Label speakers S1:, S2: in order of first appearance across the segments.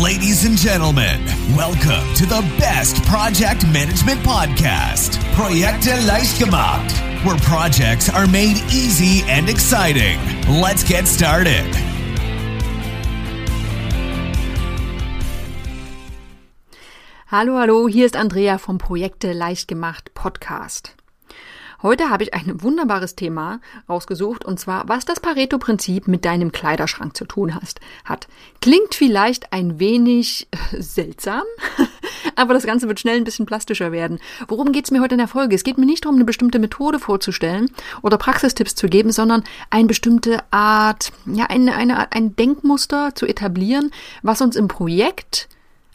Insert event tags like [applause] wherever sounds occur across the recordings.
S1: Ladies and gentlemen, welcome to the best project management podcast, Projekte leicht gemacht, where projects are made easy and exciting. Let's get started.
S2: Hallo, hallo, hier ist Andrea vom Projekte leicht gemacht Podcast. Heute habe ich ein wunderbares Thema rausgesucht und zwar, was das Pareto-Prinzip mit deinem Kleiderschrank zu tun hast, hat. Klingt vielleicht ein wenig äh, seltsam, [laughs] aber das Ganze wird schnell ein bisschen plastischer werden. Worum geht es mir heute in der Folge? Es geht mir nicht darum, eine bestimmte Methode vorzustellen oder Praxistipps zu geben, sondern eine bestimmte Art, ja, eine, eine, ein Denkmuster zu etablieren, was uns im Projekt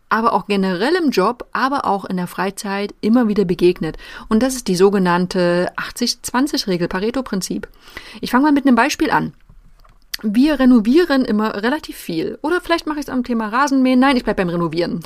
S2: aber auch generell im Job, aber auch in der Freizeit immer wieder begegnet. Und das ist die sogenannte 80-20-Regel, Pareto-Prinzip. Ich fange mal mit einem Beispiel an. Wir renovieren immer relativ viel. Oder vielleicht mache ich es am Thema Rasenmähen. Nein, ich bleibe beim Renovieren.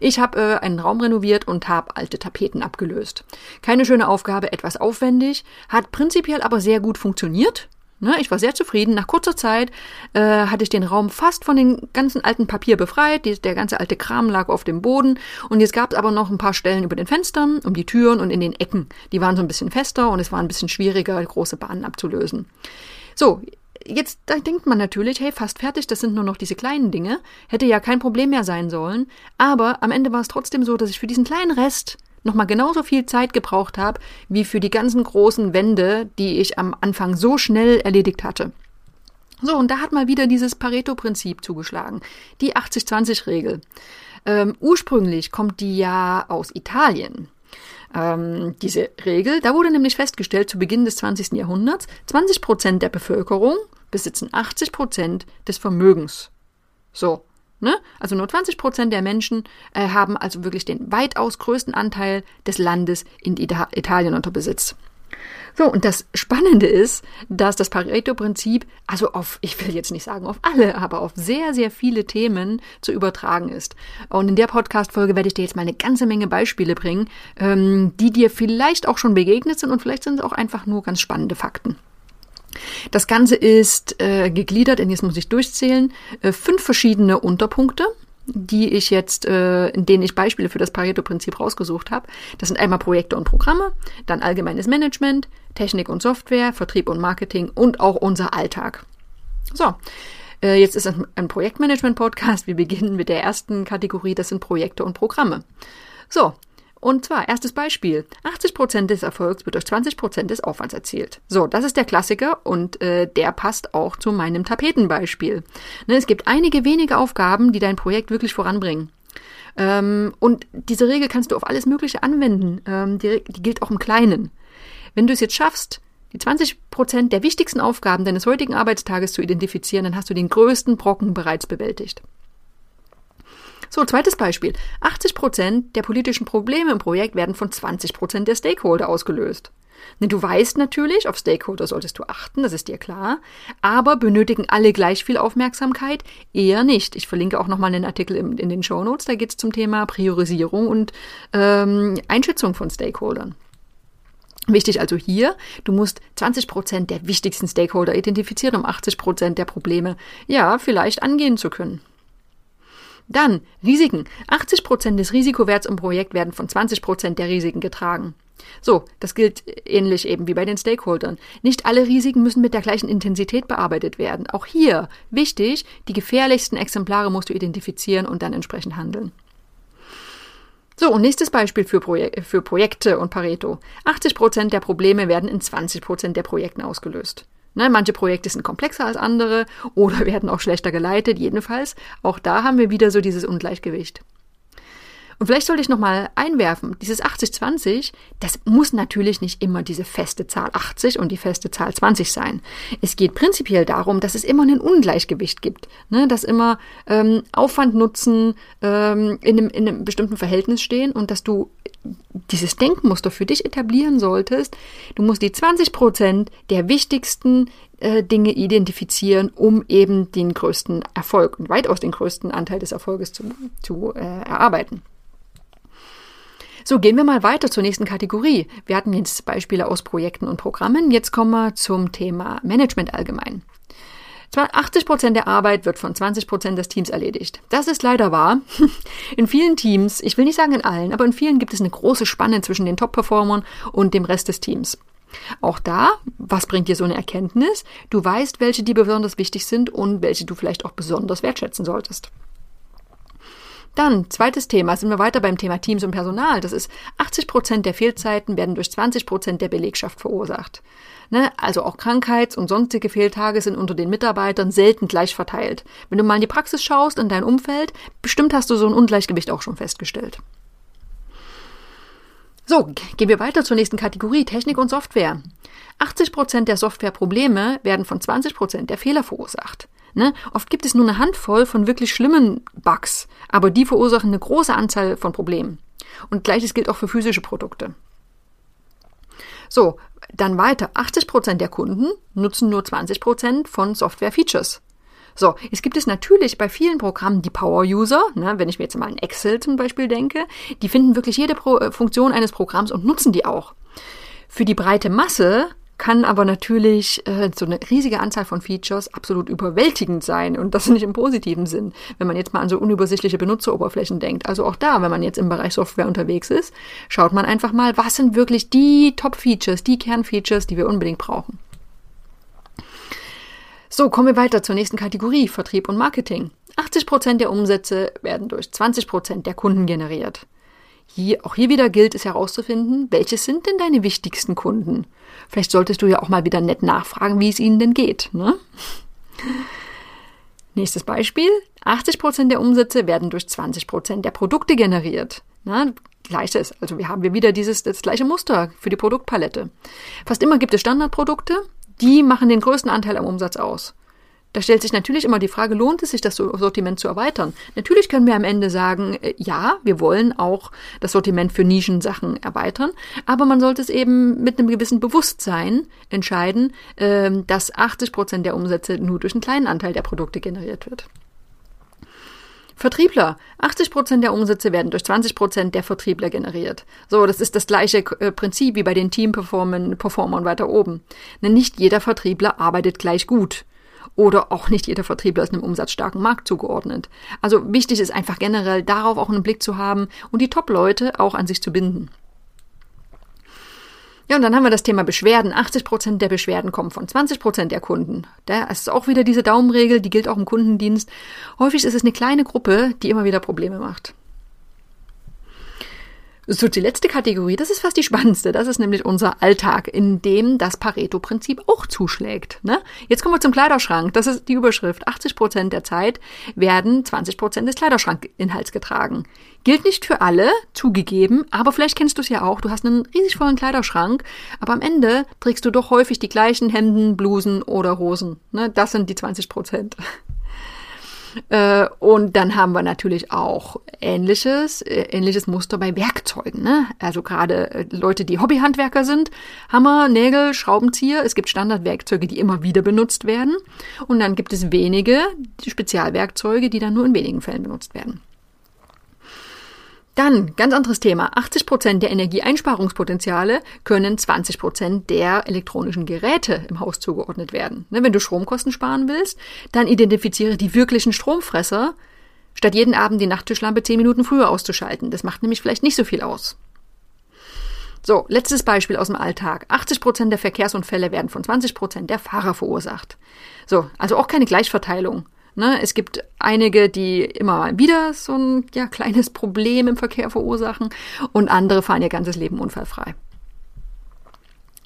S2: Ich habe äh, einen Raum renoviert und habe alte Tapeten abgelöst. Keine schöne Aufgabe, etwas aufwendig, hat prinzipiell aber sehr gut funktioniert. Ne, ich war sehr zufrieden. Nach kurzer Zeit äh, hatte ich den Raum fast von dem ganzen alten Papier befreit. Die, der ganze alte Kram lag auf dem Boden. Und jetzt gab es aber noch ein paar Stellen über den Fenstern, um die Türen und in den Ecken. Die waren so ein bisschen fester und es war ein bisschen schwieriger, große Bahnen abzulösen. So, jetzt da denkt man natürlich, hey, fast fertig, das sind nur noch diese kleinen Dinge. Hätte ja kein Problem mehr sein sollen. Aber am Ende war es trotzdem so, dass ich für diesen kleinen Rest nochmal genauso viel Zeit gebraucht habe, wie für die ganzen großen Wände, die ich am Anfang so schnell erledigt hatte. So, und da hat mal wieder dieses Pareto-Prinzip zugeschlagen. Die 80-20-Regel. Ähm, ursprünglich kommt die ja aus Italien. Ähm, diese Regel, da wurde nämlich festgestellt, zu Beginn des 20. Jahrhunderts, 20 Prozent der Bevölkerung besitzen 80 Prozent des Vermögens. So, Ne? Also nur 20 Prozent der Menschen äh, haben also wirklich den weitaus größten Anteil des Landes in Ita Italien unter Besitz. So, und das Spannende ist, dass das Pareto-Prinzip, also auf, ich will jetzt nicht sagen auf alle, aber auf sehr, sehr viele Themen zu übertragen ist. Und in der Podcast-Folge werde ich dir jetzt mal eine ganze Menge Beispiele bringen, ähm, die dir vielleicht auch schon begegnet sind und vielleicht sind es auch einfach nur ganz spannende Fakten. Das Ganze ist äh, gegliedert in, jetzt muss ich durchzählen, äh, fünf verschiedene Unterpunkte die ich jetzt, äh, in denen ich Beispiele für das Pareto-Prinzip rausgesucht habe. Das sind einmal Projekte und Programme, dann allgemeines Management, Technik und Software, Vertrieb und Marketing und auch unser Alltag. So, äh, jetzt ist es ein Projektmanagement-Podcast. Wir beginnen mit der ersten Kategorie, das sind Projekte und Programme. So, und zwar, erstes Beispiel. 80 Prozent des Erfolgs wird durch 20 Prozent des Aufwands erzielt. So, das ist der Klassiker und äh, der passt auch zu meinem Tapetenbeispiel. Ne, es gibt einige wenige Aufgaben, die dein Projekt wirklich voranbringen. Ähm, und diese Regel kannst du auf alles Mögliche anwenden. Ähm, die, die gilt auch im Kleinen. Wenn du es jetzt schaffst, die 20 Prozent der wichtigsten Aufgaben deines heutigen Arbeitstages zu identifizieren, dann hast du den größten Brocken bereits bewältigt. So, zweites Beispiel. 80 Prozent der politischen Probleme im Projekt werden von 20 Prozent der Stakeholder ausgelöst. Du weißt natürlich, auf Stakeholder solltest du achten, das ist dir klar, aber benötigen alle gleich viel Aufmerksamkeit? Eher nicht. Ich verlinke auch nochmal einen Artikel in, in den Show Notes, da geht es zum Thema Priorisierung und ähm, Einschätzung von Stakeholdern. Wichtig also hier, du musst 20 Prozent der wichtigsten Stakeholder identifizieren, um 80 Prozent der Probleme, ja, vielleicht angehen zu können. Dann Risiken. 80 Prozent des Risikowerts im Projekt werden von 20 Prozent der Risiken getragen. So, das gilt ähnlich eben wie bei den Stakeholdern. Nicht alle Risiken müssen mit der gleichen Intensität bearbeitet werden. Auch hier wichtig, die gefährlichsten Exemplare musst du identifizieren und dann entsprechend handeln. So, und nächstes Beispiel für, Projek für Projekte und Pareto. 80 Prozent der Probleme werden in 20 Prozent der Projekten ausgelöst. Ne, manche Projekte sind komplexer als andere oder [laughs] werden auch schlechter geleitet. Jedenfalls, auch da haben wir wieder so dieses Ungleichgewicht. Und vielleicht sollte ich nochmal einwerfen, dieses 80-20, das muss natürlich nicht immer diese feste Zahl 80 und die feste Zahl 20 sein. Es geht prinzipiell darum, dass es immer ein Ungleichgewicht gibt, ne? dass immer ähm, Aufwand, Nutzen ähm, in, einem, in einem bestimmten Verhältnis stehen und dass du dieses Denkmuster für dich etablieren solltest. Du musst die 20 Prozent der wichtigsten äh, Dinge identifizieren, um eben den größten Erfolg und weitaus den größten Anteil des Erfolges zu, zu äh, erarbeiten. So, gehen wir mal weiter zur nächsten Kategorie. Wir hatten jetzt Beispiele aus Projekten und Programmen. Jetzt kommen wir zum Thema Management allgemein. 80 Prozent der Arbeit wird von 20 Prozent des Teams erledigt. Das ist leider wahr. [laughs] In vielen Teams, ich will nicht sagen in allen, aber in vielen gibt es eine große Spanne zwischen den Top-Performern und dem Rest des Teams. Auch da, was bringt dir so eine Erkenntnis? Du weißt, welche dir besonders wichtig sind und welche du vielleicht auch besonders wertschätzen solltest. Dann, zweites Thema, sind wir weiter beim Thema Teams und Personal. Das ist 80 Prozent der Fehlzeiten werden durch 20 Prozent der Belegschaft verursacht. Ne? Also auch Krankheits- und sonstige Fehltage sind unter den Mitarbeitern selten gleich verteilt. Wenn du mal in die Praxis schaust, in dein Umfeld, bestimmt hast du so ein Ungleichgewicht auch schon festgestellt. So, gehen wir weiter zur nächsten Kategorie, Technik und Software. 80 Prozent der Softwareprobleme werden von 20 Prozent der Fehler verursacht. Ne? Oft gibt es nur eine Handvoll von wirklich schlimmen Bugs, aber die verursachen eine große Anzahl von Problemen. Und gleiches gilt auch für physische Produkte. So, dann weiter. 80 Prozent der Kunden nutzen nur 20 Prozent von Software-Features. So, es gibt es natürlich bei vielen Programmen die Power-User, ne, wenn ich mir jetzt mal an Excel zum Beispiel denke, die finden wirklich jede Pro äh, Funktion eines Programms und nutzen die auch. Für die breite Masse kann aber natürlich äh, so eine riesige Anzahl von Features absolut überwältigend sein und das nicht im positiven Sinn, wenn man jetzt mal an so unübersichtliche Benutzeroberflächen denkt. Also auch da, wenn man jetzt im Bereich Software unterwegs ist, schaut man einfach mal, was sind wirklich die Top-Features, die Kernfeatures, die wir unbedingt brauchen. So, kommen wir weiter zur nächsten Kategorie, Vertrieb und Marketing. 80 Prozent der Umsätze werden durch 20 Prozent der Kunden generiert. Hier, auch hier wieder gilt es herauszufinden, welche sind denn deine wichtigsten Kunden? Vielleicht solltest du ja auch mal wieder nett nachfragen, wie es ihnen denn geht. Ne? Nächstes Beispiel. 80 Prozent der Umsätze werden durch 20 Prozent der Produkte generiert. Na, Gleiches. Also wir haben wir wieder dieses, das gleiche Muster für die Produktpalette. Fast immer gibt es Standardprodukte, die machen den größten Anteil am Umsatz aus. Da stellt sich natürlich immer die Frage, lohnt es sich, das Sortiment zu erweitern? Natürlich können wir am Ende sagen, äh, ja, wir wollen auch das Sortiment für Nischensachen erweitern, aber man sollte es eben mit einem gewissen Bewusstsein entscheiden, ähm, dass 80 Prozent der Umsätze nur durch einen kleinen Anteil der Produkte generiert wird. Vertriebler. 80 Prozent der Umsätze werden durch 20 Prozent der Vertriebler generiert. So, das ist das gleiche äh, Prinzip wie bei den Team-Performern weiter oben. Denn nicht jeder Vertriebler arbeitet gleich gut. Oder auch nicht jeder Vertriebler ist einem umsatzstarken Markt zugeordnet. Also wichtig ist einfach generell darauf auch einen Blick zu haben und die Top-Leute auch an sich zu binden. Ja, und dann haben wir das Thema Beschwerden. 80 Prozent der Beschwerden kommen von 20 Prozent der Kunden. Da ist auch wieder diese Daumenregel, die gilt auch im Kundendienst. Häufig ist es eine kleine Gruppe, die immer wieder Probleme macht. So, die letzte Kategorie, das ist fast die spannendste. Das ist nämlich unser Alltag, in dem das Pareto-Prinzip auch zuschlägt. Ne? Jetzt kommen wir zum Kleiderschrank. Das ist die Überschrift. 80 Prozent der Zeit werden 20 Prozent des Kleiderschrankinhalts getragen. Gilt nicht für alle, zugegeben, aber vielleicht kennst du es ja auch. Du hast einen riesig vollen Kleiderschrank, aber am Ende trägst du doch häufig die gleichen Hemden, Blusen oder Hosen. Ne? Das sind die 20 Prozent. Äh, und dann haben wir natürlich auch ähnliches, äh, ähnliches Muster bei Werkzeugen. Ne? Also gerade äh, Leute, die Hobbyhandwerker sind, Hammer, Nägel, Schraubenzieher. Es gibt Standardwerkzeuge, die immer wieder benutzt werden. Und dann gibt es wenige Spezialwerkzeuge, die dann nur in wenigen Fällen benutzt werden. Dann, ganz anderes Thema. 80 Prozent der Energieeinsparungspotenziale können 20 Prozent der elektronischen Geräte im Haus zugeordnet werden. Ne, wenn du Stromkosten sparen willst, dann identifiziere die wirklichen Stromfresser, statt jeden Abend die Nachttischlampe 10 Minuten früher auszuschalten. Das macht nämlich vielleicht nicht so viel aus. So, letztes Beispiel aus dem Alltag. 80 Prozent der Verkehrsunfälle werden von 20 Prozent der Fahrer verursacht. So, also auch keine Gleichverteilung. Ne? Es gibt einige, die immer wieder so ein ja, kleines Problem im Verkehr verursachen und andere fahren ihr ganzes Leben unfallfrei.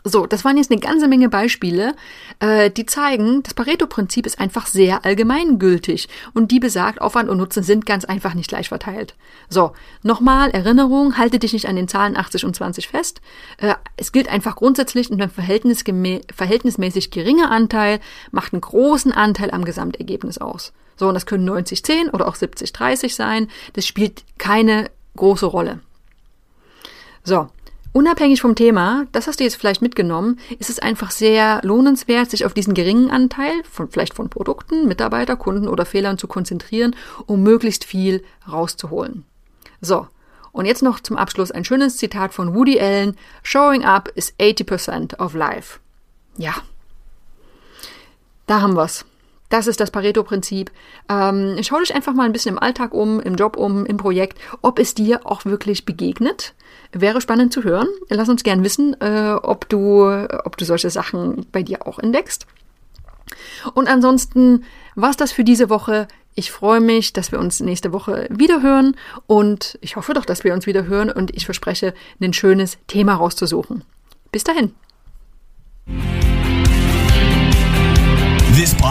S2: So, das waren jetzt eine ganze Menge Beispiele, äh, die zeigen, das Pareto-Prinzip ist einfach sehr allgemeingültig und die besagt, Aufwand und Nutzen sind ganz einfach nicht gleich verteilt. So, nochmal Erinnerung, halte dich nicht an den Zahlen 80 und 20 fest. Äh, es gilt einfach grundsätzlich und ein verhältnismäßig geringer Anteil macht einen großen Anteil am Gesamtergebnis aus. So, und das können 90-10 oder auch 70-30 sein. Das spielt keine große Rolle. So, Unabhängig vom Thema, das hast du jetzt vielleicht mitgenommen, ist es einfach sehr lohnenswert, sich auf diesen geringen Anteil von vielleicht von Produkten, Mitarbeiter, Kunden oder Fehlern zu konzentrieren, um möglichst viel rauszuholen. So. Und jetzt noch zum Abschluss ein schönes Zitat von Woody Allen. Showing up is 80% of life. Ja. Da haben wir's. Das ist das Pareto-Prinzip. Ähm, schau dich einfach mal ein bisschen im Alltag um, im Job um, im Projekt, ob es dir auch wirklich begegnet. Wäre spannend zu hören. Lass uns gern wissen, äh, ob du, ob du solche Sachen bei dir auch entdeckst. Und ansonsten war's das für diese Woche. Ich freue mich, dass wir uns nächste Woche wieder hören und ich hoffe doch, dass wir uns wieder hören und ich verspreche, ein schönes Thema rauszusuchen. Bis dahin.